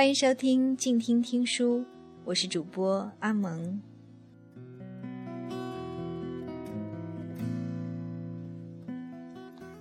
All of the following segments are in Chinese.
欢迎收听静听听书，我是主播阿蒙。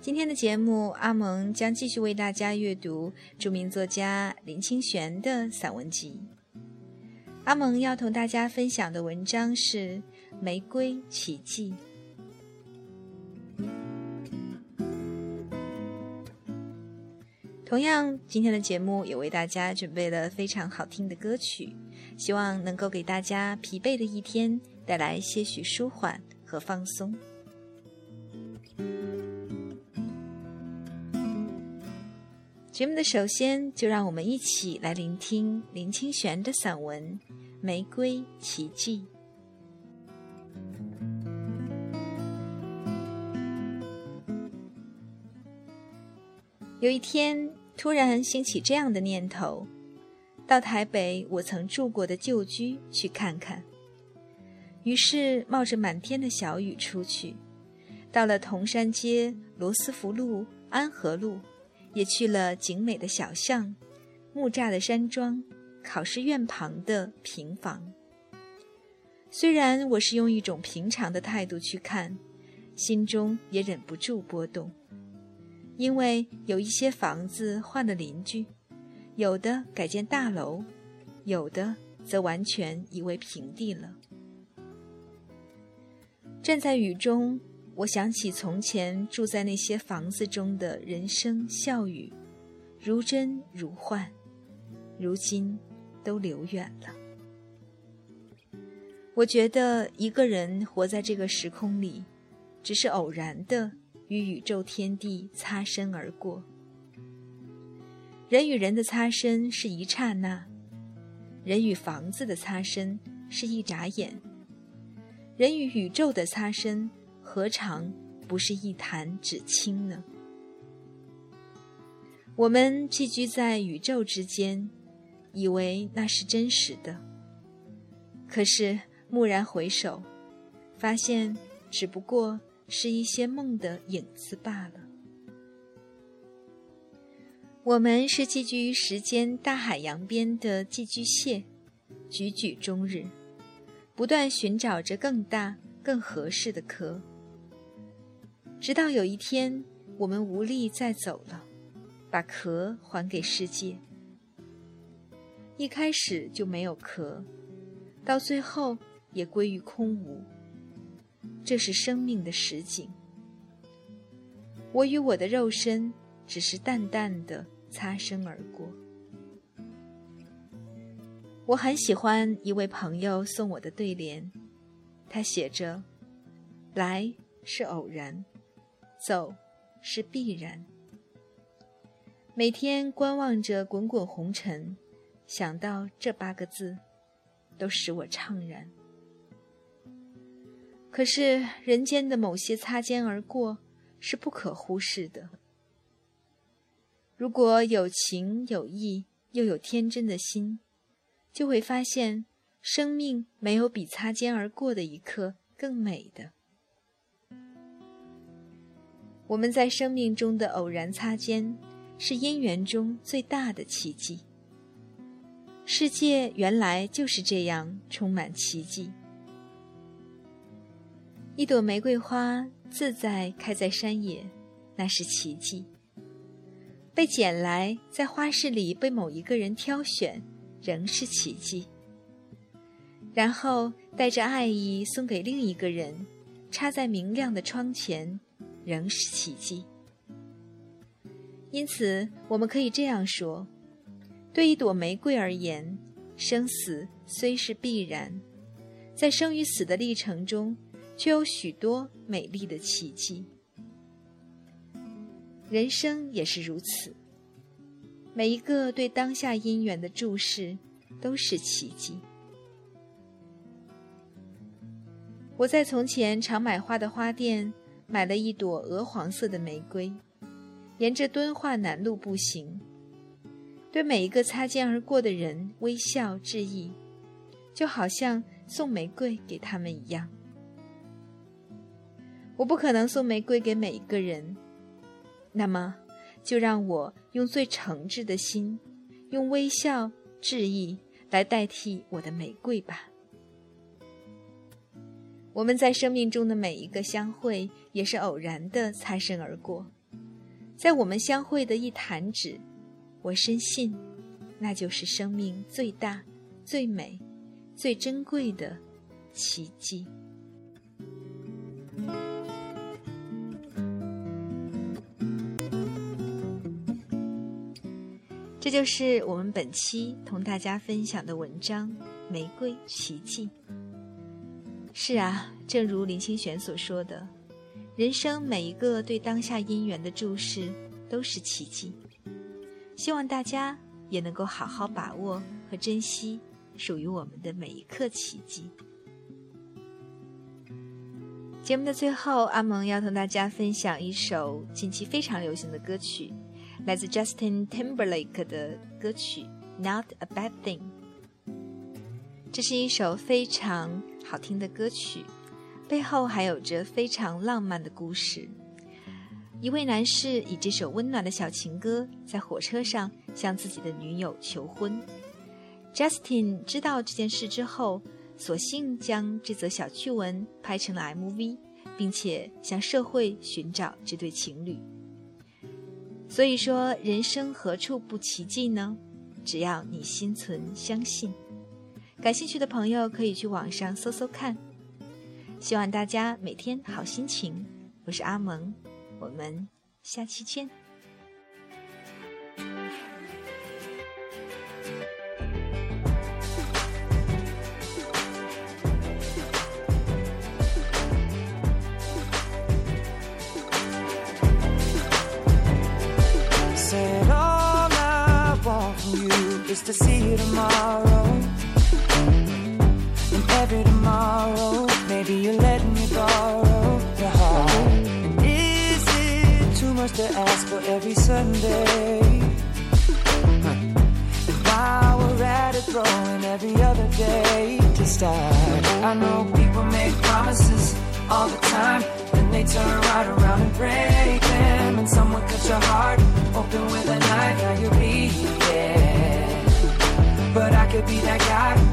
今天的节目，阿蒙将继续为大家阅读著名作家林清玄的散文集。阿蒙要同大家分享的文章是《玫瑰奇迹》。同样，今天的节目也为大家准备了非常好听的歌曲，希望能够给大家疲惫的一天带来些许舒缓和放松。节目的首先，就让我们一起来聆听林清玄的散文《玫瑰奇迹》。有一天，突然兴起这样的念头：到台北我曾住过的旧居去看看。于是冒着满天的小雨出去，到了铜山街、罗斯福路、安和路。也去了景美的小巷、木栅的山庄、考试院旁的平房。虽然我是用一种平常的态度去看，心中也忍不住波动，因为有一些房子换了邻居，有的改建大楼，有的则完全夷为平地了。站在雨中。我想起从前住在那些房子中的人声笑语，如真如幻，如今都流远了。我觉得一个人活在这个时空里，只是偶然的与宇宙天地擦身而过。人与人的擦身是一刹那，人与房子的擦身是一眨眼，人与宇宙的擦身。何尝不是一弹指轻呢？我们寄居在宇宙之间，以为那是真实的。可是蓦然回首，发现只不过是一些梦的影子罢了。我们是寄居于时间大海洋边的寄居蟹，踽踽终日，不断寻找着更大、更合适的壳。直到有一天，我们无力再走了，把壳还给世界。一开始就没有壳，到最后也归于空无。这是生命的实景。我与我的肉身只是淡淡的擦身而过。我很喜欢一位朋友送我的对联，他写着：“来是偶然。”走，是必然。每天观望着滚滚红尘，想到这八个字，都使我怅然。可是人间的某些擦肩而过，是不可忽视的。如果有情有义，又有天真的心，就会发现，生命没有比擦肩而过的一刻更美的。我们在生命中的偶然擦肩，是因缘中最大的奇迹。世界原来就是这样充满奇迹。一朵玫瑰花自在开在山野，那是奇迹；被捡来，在花市里被某一个人挑选，仍是奇迹。然后带着爱意送给另一个人，插在明亮的窗前。仍是奇迹。因此，我们可以这样说：对一朵玫瑰而言，生死虽是必然，在生与死的历程中，却有许多美丽的奇迹。人生也是如此，每一个对当下因缘的注视，都是奇迹。我在从前常买花的花店。买了一朵鹅黄色的玫瑰，沿着敦化南路步行，对每一个擦肩而过的人微笑致意，就好像送玫瑰给他们一样。我不可能送玫瑰给每一个人，那么就让我用最诚挚的心，用微笑致意来代替我的玫瑰吧。我们在生命中的每一个相会，也是偶然的擦身而过。在我们相会的一弹指，我深信，那就是生命最大、最美、最珍贵的奇迹。这就是我们本期同大家分享的文章《玫瑰奇迹》。是啊，正如林清玄所说的。人生每一个对当下因缘的注视都是奇迹，希望大家也能够好好把握和珍惜属于我们的每一刻奇迹。节目的最后，阿蒙要同大家分享一首近期非常流行的歌曲，来自 Justin Timberlake 的歌曲《Not a Bad Thing》。这是一首非常好听的歌曲。背后还有着非常浪漫的故事。一位男士以这首温暖的小情歌在火车上向自己的女友求婚。Justin 知道这件事之后，索性将这则小趣闻拍成了 MV，并且向社会寻找这对情侣。所以说，人生何处不奇迹呢？只要你心存相信。感兴趣的朋友可以去网上搜搜看。希望大家每天好心情。我是阿蒙，我们下期见。Maybe you're letting me borrow your heart. And is it too much to ask for every Sunday? And while we're at it, throwing every other day to start. I know people make promises all the time, then they turn right around and break them. And someone cut your heart open with a knife, now you're be that guy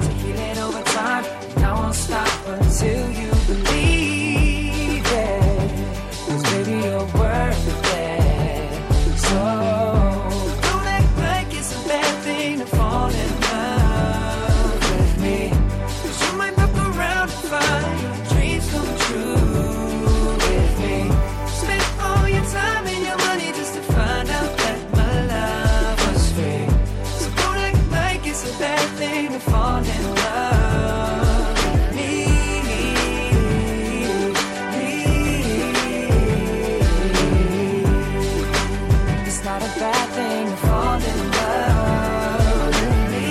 not a bad thing to fall in love with me.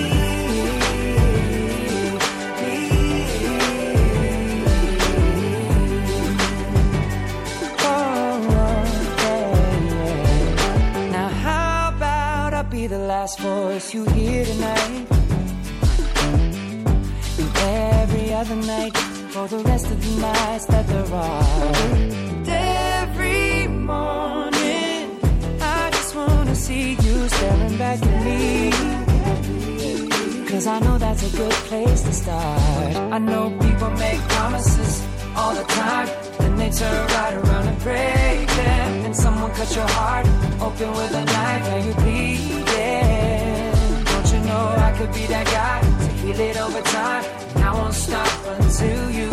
Oh, yeah. Now how about I be the last voice you hear tonight? And every other night for the rest of the nights that there are. Every morning, see you staring back at me. Cause I know that's a good place to start. I know people make promises all the time, then they turn right around and break them. And someone cut your heart open with a knife, now you bleeding. Don't you know I could be that guy to heal it over time? And I won't stop until you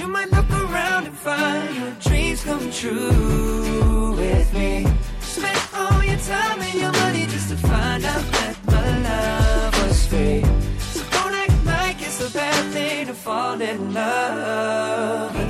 you might look around and find your dreams come true with me. Spend all your time and your money just to find out that my love was free. So don't act like it's a bad thing to fall in love